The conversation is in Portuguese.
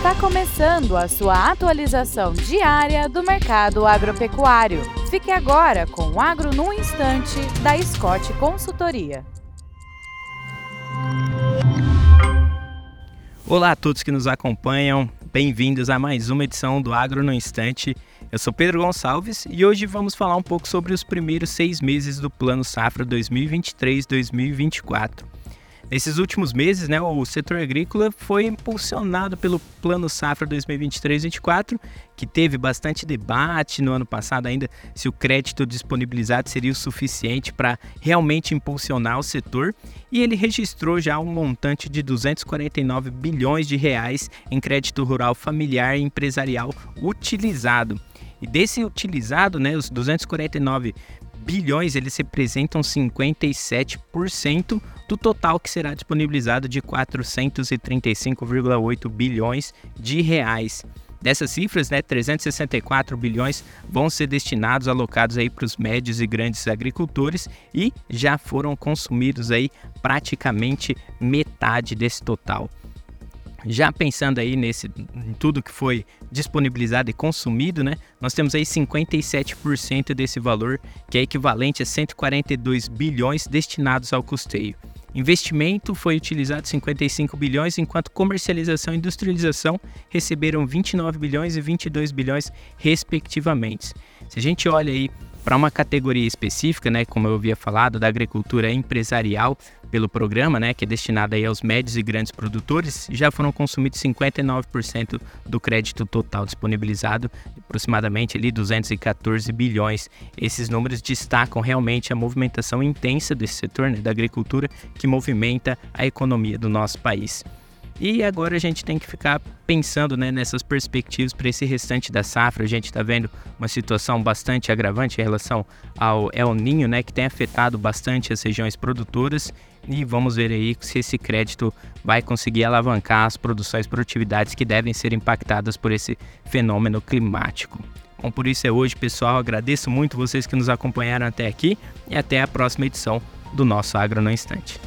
Está começando a sua atualização diária do mercado agropecuário. Fique agora com o Agro no Instante, da Scott Consultoria. Olá a todos que nos acompanham, bem-vindos a mais uma edição do Agro no Instante. Eu sou Pedro Gonçalves e hoje vamos falar um pouco sobre os primeiros seis meses do Plano Safra 2023-2024. Nesses últimos meses, né, o setor agrícola foi impulsionado pelo Plano Safra 2023-2024, que teve bastante debate no ano passado ainda se o crédito disponibilizado seria o suficiente para realmente impulsionar o setor, e ele registrou já um montante de 249 bilhões de reais em crédito rural familiar e empresarial utilizado. E desse utilizado, né, os 249 bilhões, eles representam 57% do total que será disponibilizado de 435,8 bilhões de reais. Dessas cifras, né, 364 bilhões vão ser destinados, alocados aí para os médios e grandes agricultores e já foram consumidos aí praticamente metade desse total. Já pensando aí nesse em tudo que foi disponibilizado e consumido, né? Nós temos aí 57% desse valor, que é equivalente a 142 bilhões destinados ao custeio. Investimento foi utilizado 55 bilhões, enquanto comercialização e industrialização receberam 29 bilhões e 22 bilhões, respectivamente. Se a gente olha aí para uma categoria específica, né, como eu havia falado, da agricultura empresarial pelo programa, né, que é destinado aí aos médios e grandes produtores, já foram consumidos 59% do crédito total disponibilizado, aproximadamente ali 214 bilhões. Esses números destacam realmente a movimentação intensa desse setor, né, da agricultura, que movimenta a economia do nosso país. E agora a gente tem que ficar pensando né, nessas perspectivas para esse restante da safra. A gente está vendo uma situação bastante agravante em relação ao El Ninho, né, que tem afetado bastante as regiões produtoras. E vamos ver aí se esse crédito vai conseguir alavancar as produções produtividades que devem ser impactadas por esse fenômeno climático. Bom, por isso é hoje, pessoal. Agradeço muito vocês que nos acompanharam até aqui e até a próxima edição do nosso Agro no Instante.